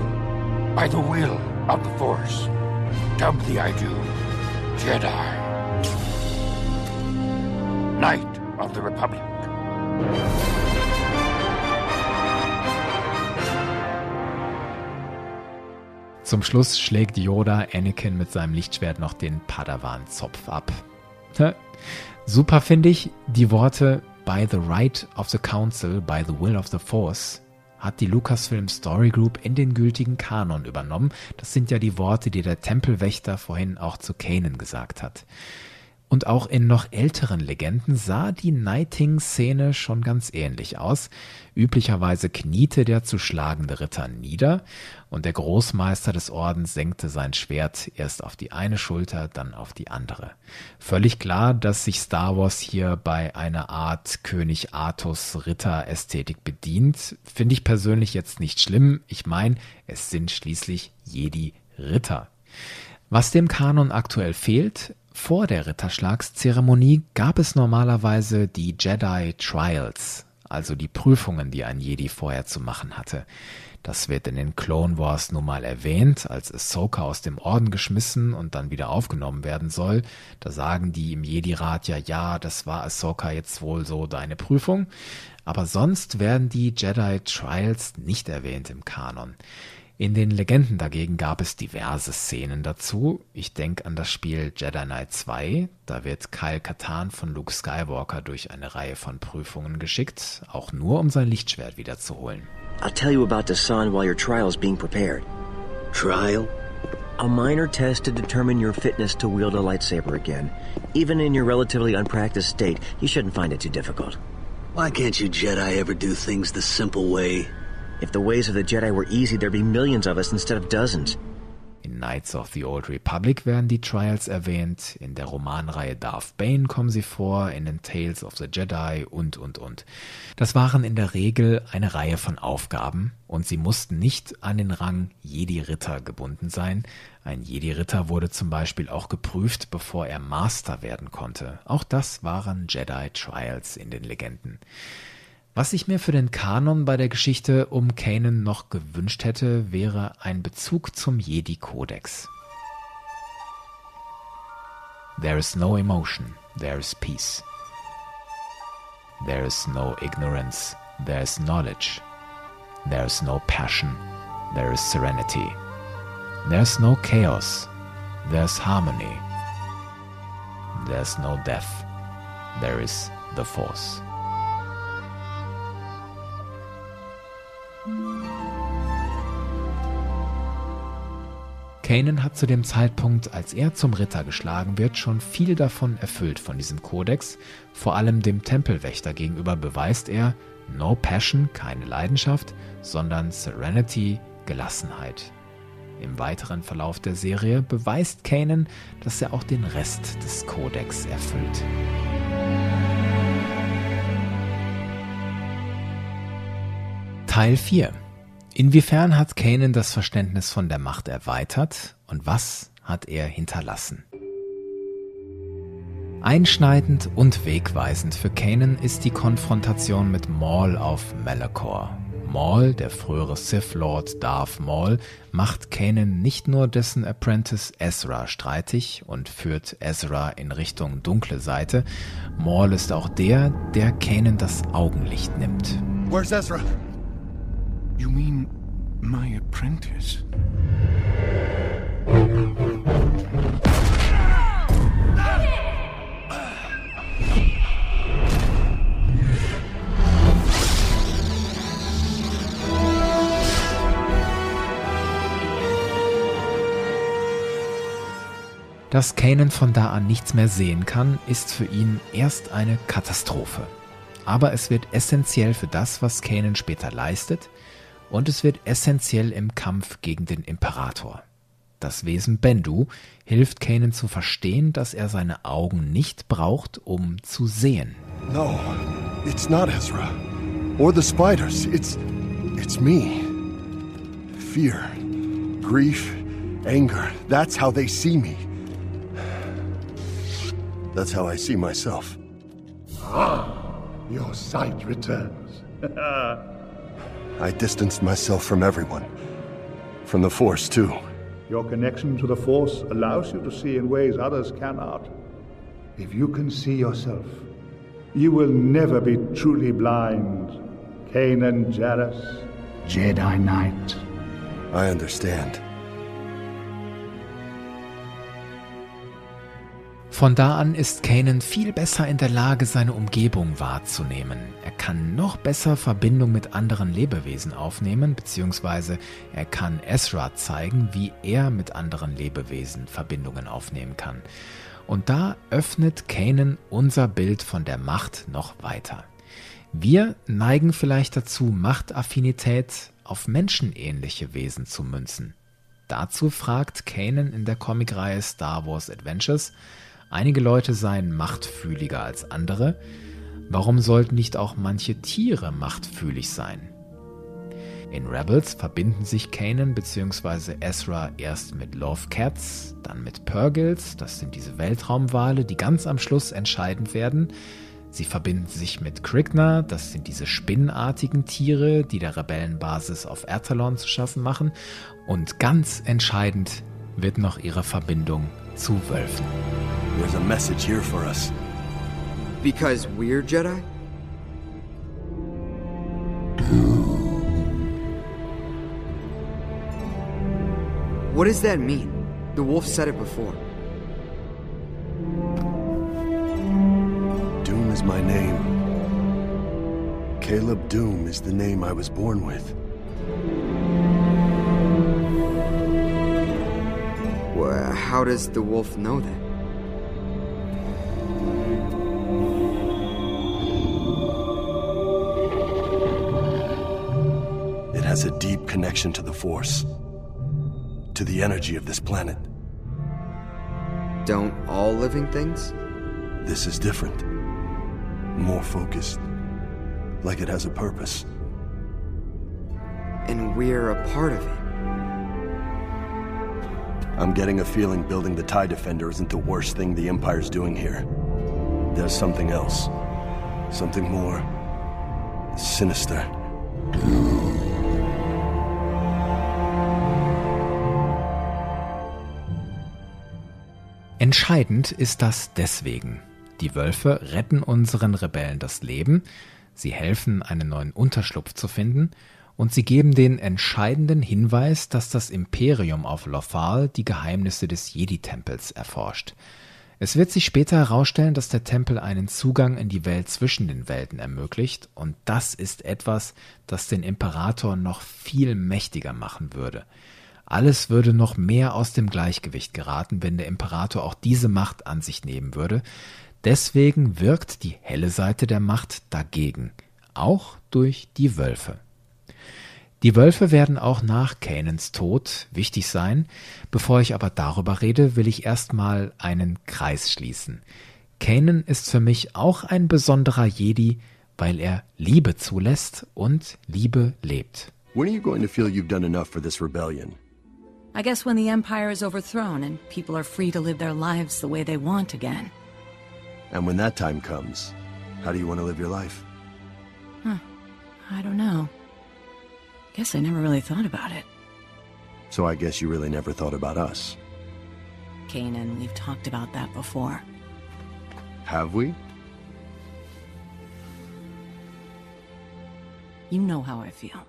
by the will of the Force, thee I do, Jedi. Knight of the Republic. Zum Schluss schlägt Yoda Anakin mit seinem Lichtschwert noch den Padawan-Zopf ab. Super finde ich die Worte By the right of the council, by the will of the force hat die Lucasfilm Story Group in den gültigen Kanon übernommen. Das sind ja die Worte, die der Tempelwächter vorhin auch zu Kanan gesagt hat. Und auch in noch älteren Legenden sah die Knighting-Szene schon ganz ähnlich aus. Üblicherweise kniete der zu schlagende Ritter nieder und der Großmeister des Ordens senkte sein Schwert erst auf die eine Schulter, dann auf die andere. Völlig klar, dass sich Star Wars hier bei einer Art König Artus Ritter-Ästhetik bedient, finde ich persönlich jetzt nicht schlimm. Ich meine, es sind schließlich Jedi Ritter. Was dem Kanon aktuell fehlt, vor der Ritterschlagszeremonie gab es normalerweise die Jedi Trials, also die Prüfungen, die ein Jedi vorher zu machen hatte. Das wird in den Clone Wars nun mal erwähnt, als Ahsoka aus dem Orden geschmissen und dann wieder aufgenommen werden soll. Da sagen die im Jedi-Rat ja, ja, das war Ahsoka jetzt wohl so deine Prüfung. Aber sonst werden die Jedi Trials nicht erwähnt im Kanon. In den Legenden dagegen gab es diverse Szenen dazu. Ich denke an das Spiel Jedi Knight 2. Da wird Kyle Katan von Luke Skywalker durch eine Reihe von Prüfungen geschickt, auch nur um sein Lichtschwert wiederzuholen. I'll tell you about Dasan while your trial is being prepared. Trial? A minor test to determine your fitness to wield a lightsaber again. Even in your relatively unpracticed state, you shouldn't find it too difficult. Why can't you Jedi ever do things the simple way? If the ways of the Jedi were easy, there'd be millions of us instead of dozens. In Knights of the Old Republic werden die Trials erwähnt, in der Romanreihe Darth Bane kommen sie vor, in den Tales of the Jedi und, und, und. Das waren in der Regel eine Reihe von Aufgaben und sie mussten nicht an den Rang Jedi-Ritter gebunden sein. Ein Jedi-Ritter wurde zum Beispiel auch geprüft, bevor er Master werden konnte. Auch das waren Jedi Trials in den Legenden. Was ich mir für den Kanon bei der Geschichte um Kanan noch gewünscht hätte, wäre ein Bezug zum Jedi-Kodex. There is no emotion, there is peace. There is no ignorance, there is knowledge. There is no passion, there is serenity. There is no chaos, there is harmony. There is no death, there is the Force. Kanan hat zu dem Zeitpunkt, als er zum Ritter geschlagen wird, schon viel davon erfüllt von diesem Kodex. Vor allem dem Tempelwächter gegenüber beweist er No Passion, keine Leidenschaft, sondern Serenity, Gelassenheit. Im weiteren Verlauf der Serie beweist Kanan, dass er auch den Rest des Kodex erfüllt. Teil 4 Inwiefern hat Kanan das Verständnis von der Macht erweitert und was hat er hinterlassen? Einschneidend und wegweisend für Kanan ist die Konfrontation mit Maul auf Malachor. Maul, der frühere Sith Lord Darth Maul, macht Kanan nicht nur dessen Apprentice Ezra streitig und führt Ezra in Richtung dunkle Seite. Maul ist auch der, der Kanan das Augenlicht nimmt. Where's Ezra? You mean my apprentice? Dass Kanan von da an nichts mehr sehen kann, ist für ihn erst eine Katastrophe. Aber es wird essentiell für das, was Kanan später leistet, und es wird essentiell im Kampf gegen den Imperator. Das Wesen Bendu hilft Kanan zu verstehen, dass er seine Augen nicht braucht, um zu sehen. No, it's not Ezra. Or the spiders. It's. it's me. Fear, grief, anger. That's how they see me. That's how I see myself. Ah, your sight returns. I distanced myself from everyone. From the Force, too. Your connection to the Force allows you to see in ways others cannot. If you can see yourself, you will never be truly blind. Kanan Jarrus, Jedi Knight. I understand. Von da an ist Kanan viel besser in der Lage, seine Umgebung wahrzunehmen. Er kann noch besser Verbindung mit anderen Lebewesen aufnehmen, beziehungsweise er kann Ezra zeigen, wie er mit anderen Lebewesen Verbindungen aufnehmen kann. Und da öffnet Kanan unser Bild von der Macht noch weiter. Wir neigen vielleicht dazu, Machtaffinität auf menschenähnliche Wesen zu münzen. Dazu fragt Kanan in der Comicreihe Star Wars Adventures, Einige Leute seien machtfühliger als andere. Warum sollten nicht auch manche Tiere machtfühlig sein? In Rebels verbinden sich Kanan bzw. Ezra erst mit Love Cats, dann mit Purgils, das sind diese Weltraumwale, die ganz am Schluss entscheidend werden. Sie verbinden sich mit Krigna, das sind diese spinnenartigen Tiere, die der Rebellenbasis auf Ertalon zu schaffen machen. Und ganz entscheidend wird noch ihre Verbindung zu Wölfen. There's a message here for us. Because we're Jedi? What does that mean? The wolf said it before. Doom is my name. Caleb Doom is the name I was born with. Well, how does the wolf know that? It has a deep connection to the Force, to the energy of this planet. Don't all living things? This is different, more focused, like it has a purpose. And we're a part of it. I'm getting a feeling building the TIE Defender isn't the worst thing the Empire's doing here. There's something else. Something more sinister. Entscheidend ist das deswegen. Die Wölfe retten unseren Rebellen das Leben, sie helfen, einen neuen Unterschlupf zu finden und sie geben den entscheidenden Hinweis, dass das Imperium auf Lothal die Geheimnisse des Jedi-Tempels erforscht. Es wird sich später herausstellen, dass der Tempel einen Zugang in die Welt zwischen den Welten ermöglicht, und das ist etwas, das den Imperator noch viel mächtiger machen würde. Alles würde noch mehr aus dem Gleichgewicht geraten, wenn der Imperator auch diese Macht an sich nehmen würde. Deswegen wirkt die helle Seite der Macht dagegen, auch durch die Wölfe. Die Wölfe werden auch nach Kanans Tod wichtig sein. Bevor ich aber darüber rede, will ich erstmal einen Kreis schließen. Kanan ist für mich auch ein besonderer Jedi, weil er Liebe zulässt und Liebe lebt. When are you going to feel you've done enough for this rebellion? I guess when the Empire is overthrown and people are free to live their lives the way they want again. And when that time comes, how do you want to live your life? Huh. I don't know. Guess I never really thought about it. So I guess you really never thought about us. Kanan, we've talked about that before. Have we? You know how I feel.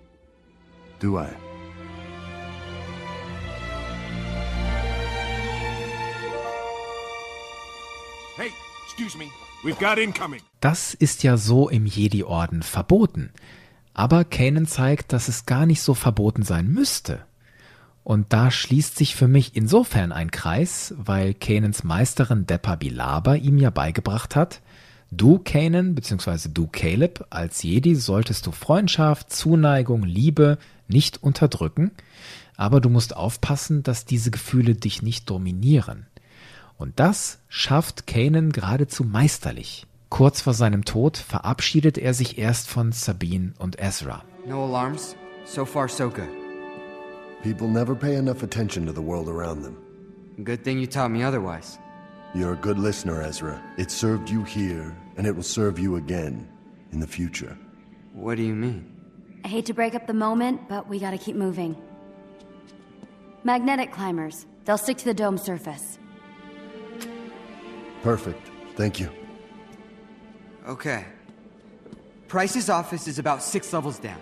Do I? Hey, excuse me. We've got incoming. Das ist ja so im Jedi-Orden verboten. Aber Kanan zeigt, dass es gar nicht so verboten sein müsste. Und da schließt sich für mich insofern ein Kreis, weil Kanans Meisterin Deppa Bilaba ihm ja beigebracht hat, du Kanan bzw. du Caleb als Jedi solltest du Freundschaft, Zuneigung, Liebe nicht unterdrücken, aber du musst aufpassen, dass diese Gefühle dich nicht dominieren. Und das schafft Kanan geradezu meisterlich. Kurz vor seinem Tod verabschiedet er sich erst von Sabine und Ezra. No alarms? So far, so good. People never pay enough attention to the world around them. Good thing you taught me otherwise. You're a good listener, Ezra. It served you here, and it will serve you again in the future. What do you mean? I hate to break up the moment, but we gotta keep moving. Magnetic climbers. They'll stick to the dome surface. Perfect. Thank you. Okay. Price's office is about six levels down.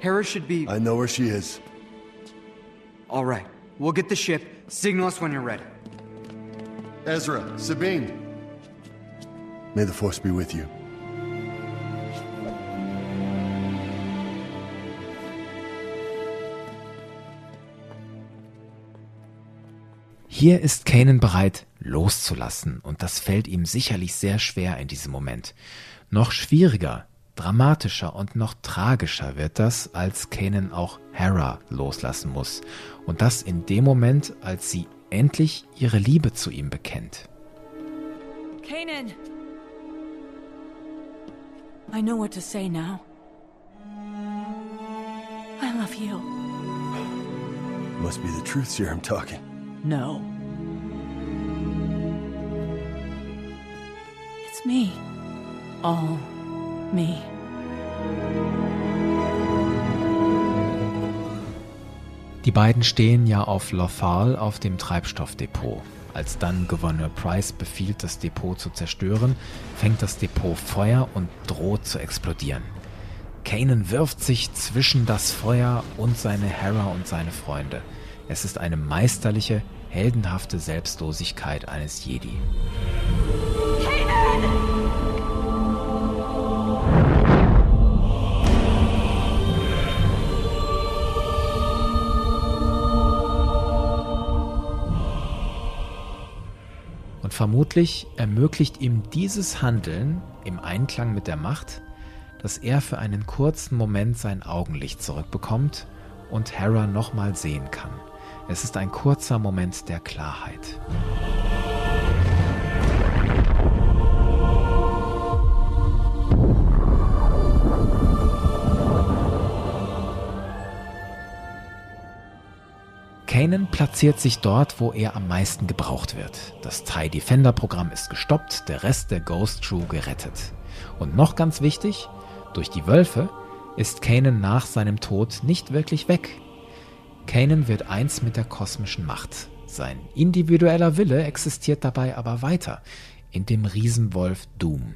Hera should be. I know where she is. All right. We'll get the ship. Signal us when you're ready. Ezra, Sabine. May the Force be with you. Hier ist Kanan bereit, loszulassen, und das fällt ihm sicherlich sehr schwer in diesem Moment. Noch schwieriger, dramatischer und noch tragischer wird das, als Kanan auch Hera loslassen muss. Und das in dem Moment, als sie endlich ihre Liebe zu ihm bekennt. Kanan! I know what to say now. I love you. Must be the truth serum talking. No. It's me. All me. Die beiden stehen ja auf Lothal auf dem Treibstoffdepot. Als dann Gouverneur Price befiehlt, das Depot zu zerstören, fängt das Depot Feuer und droht zu explodieren. Kanan wirft sich zwischen das Feuer und seine Hera und seine Freunde. Es ist eine meisterliche, heldenhafte Selbstlosigkeit eines Jedi. Und vermutlich ermöglicht ihm dieses Handeln im Einklang mit der Macht, dass er für einen kurzen Moment sein Augenlicht zurückbekommt und Hera nochmal sehen kann. Es ist ein kurzer Moment der Klarheit. Kanan platziert sich dort, wo er am meisten gebraucht wird. Das TIE Defender Programm ist gestoppt, der Rest der Ghost Crew gerettet. Und noch ganz wichtig, durch die Wölfe ist Kanan nach seinem Tod nicht wirklich weg. Kanan wird eins mit der kosmischen Macht. Sein individueller Wille existiert dabei aber weiter in dem Riesenwolf Doom.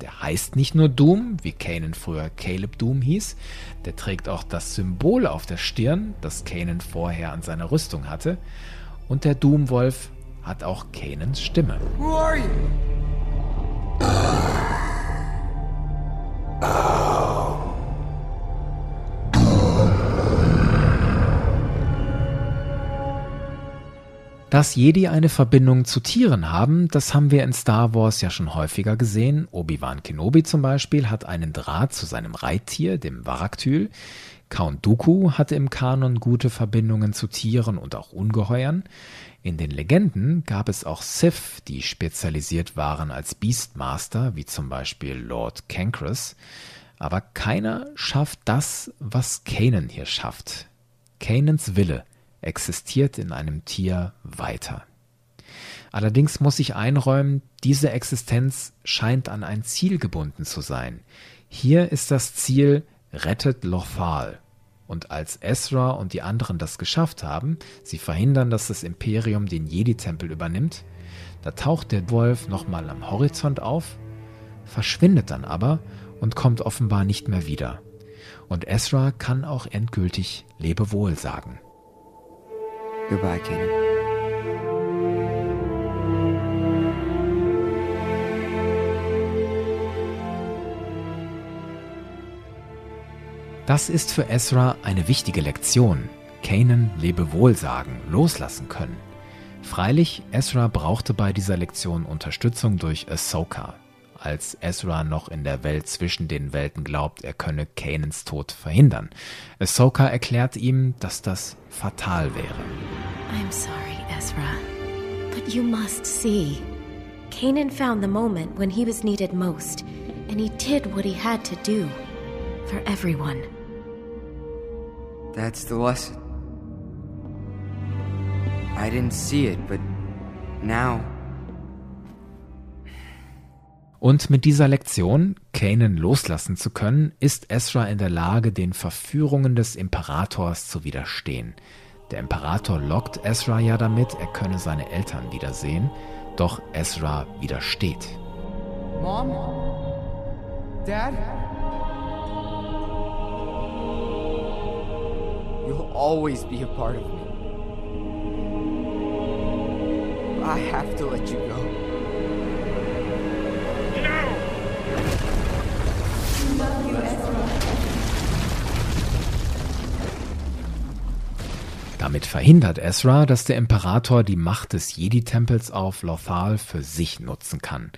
Der heißt nicht nur Doom, wie Kanan früher Caleb Doom hieß, der trägt auch das Symbol auf der Stirn, das Kanan vorher an seiner Rüstung hatte, und der Doomwolf hat auch Kanans Stimme. Who are you? Dass Jedi eine Verbindung zu Tieren haben, das haben wir in Star Wars ja schon häufiger gesehen. Obi-Wan Kenobi zum Beispiel hat einen Draht zu seinem Reittier, dem Varaktyl. Count Dooku hatte im Kanon gute Verbindungen zu Tieren und auch Ungeheuern. In den Legenden gab es auch Sith, die spezialisiert waren als Beastmaster, wie zum Beispiel Lord Cancrus. Aber keiner schafft das, was Kanan hier schafft. Kanans Wille existiert in einem Tier weiter. Allerdings muss ich einräumen, diese Existenz scheint an ein Ziel gebunden zu sein. Hier ist das Ziel rettet Lothal. Und als Ezra und die anderen das geschafft haben, sie verhindern, dass das Imperium den Jedi-Tempel übernimmt, da taucht der Wolf nochmal am Horizont auf, verschwindet dann aber und kommt offenbar nicht mehr wieder. Und Ezra kann auch endgültig Lebewohl sagen. Goodbye, Kanan. Das ist für Ezra eine wichtige Lektion. Kanan Lebewohl sagen, loslassen können. Freilich, Ezra brauchte bei dieser Lektion Unterstützung durch Ahsoka, als Ezra noch in der Welt zwischen den Welten glaubt, er könne Kanans Tod verhindern. Ahsoka erklärt ihm, dass das fatal wäre. I'm sorry, Ezra, but you must see. Kanan found the moment when he was needed most, and he did what he had to do for everyone. That's the lesson. I didn't see it, but now. Und mit dieser Lektion, Kanan loslassen zu können, ist Ezra in der Lage, den Verführungen des Imperators zu widerstehen. Der Imperator lockt Ezra ja damit, er könne seine Eltern wiedersehen, doch Ezra widersteht. Mom? Dad? You'll always be a part of me. I have to let you go. Damit verhindert Ezra, dass der Imperator die Macht des Jedi-Tempels auf Lothal für sich nutzen kann.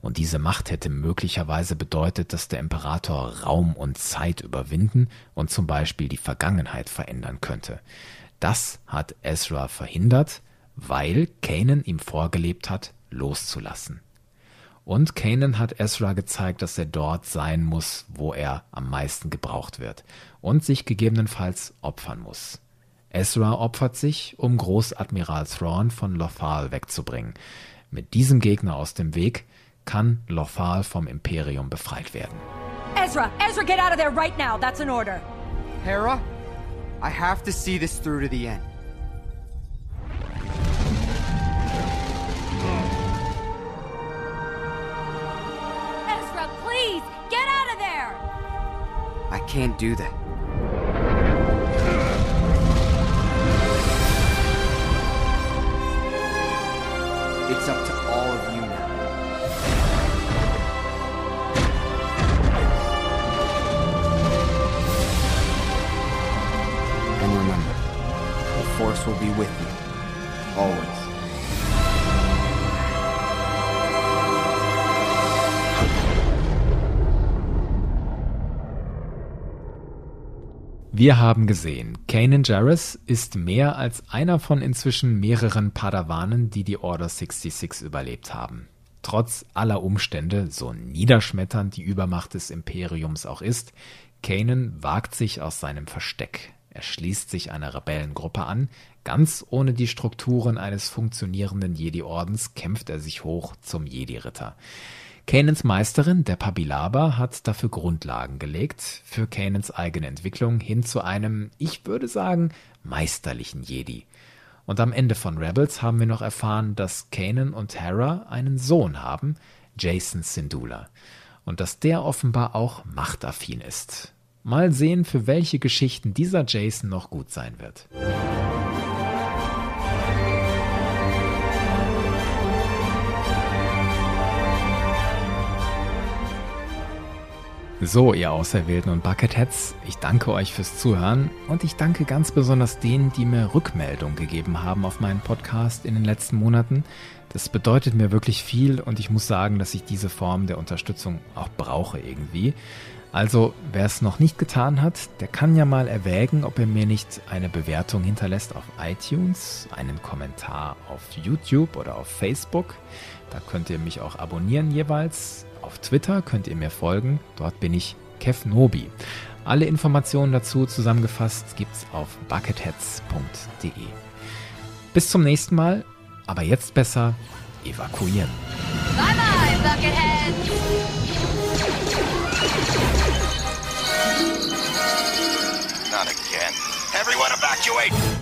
Und diese Macht hätte möglicherweise bedeutet, dass der Imperator Raum und Zeit überwinden und zum Beispiel die Vergangenheit verändern könnte. Das hat Ezra verhindert, weil Kanan ihm vorgelebt hat, loszulassen. Und Kanan hat Ezra gezeigt, dass er dort sein muss, wo er am meisten gebraucht wird und sich gegebenenfalls opfern muss. Ezra opfert sich, um Großadmiral Thrawn von Lothal wegzubringen. Mit diesem Gegner aus dem Weg kann Lothal vom Imperium befreit werden. Ezra, Ezra, get out of there right now. That's an order. Hera, I have to see this through to the end. Ezra, please, get out of there! I can't do that. It's up to all of you now. And remember, the Force will be with you, always. Wir haben gesehen, Kanan Jarrus ist mehr als einer von inzwischen mehreren Padawanen, die die Order 66 überlebt haben. Trotz aller Umstände, so niederschmetternd die Übermacht des Imperiums auch ist, Kanan wagt sich aus seinem Versteck. Er schließt sich einer Rebellengruppe an, ganz ohne die Strukturen eines funktionierenden Jedi-Ordens kämpft er sich hoch zum Jedi-Ritter. Kanans Meisterin, der Pabilaba, hat dafür Grundlagen gelegt, für Kanans eigene Entwicklung hin zu einem, ich würde sagen, meisterlichen Jedi. Und am Ende von Rebels haben wir noch erfahren, dass Kanan und Hera einen Sohn haben, Jason Syndulla. Und dass der offenbar auch machtaffin ist. Mal sehen, für welche Geschichten dieser Jason noch gut sein wird. So, ihr Auserwählten und Bucketheads, ich danke euch fürs Zuhören und ich danke ganz besonders denen, die mir Rückmeldung gegeben haben auf meinen Podcast in den letzten Monaten. Das bedeutet mir wirklich viel und ich muss sagen, dass ich diese Form der Unterstützung auch brauche irgendwie. Also, wer es noch nicht getan hat, der kann ja mal erwägen, ob er mir nicht eine Bewertung hinterlässt auf iTunes, einen Kommentar auf YouTube oder auf Facebook. Da könnt ihr mich auch abonnieren jeweils. Auf Twitter könnt ihr mir folgen. Dort bin ich Kevnobi. Alle Informationen dazu zusammengefasst gibt's auf bucketheads.de. Bis zum nächsten Mal, aber jetzt besser evakuieren. Bye bye, Buckethead! Not again. Everyone evacuate!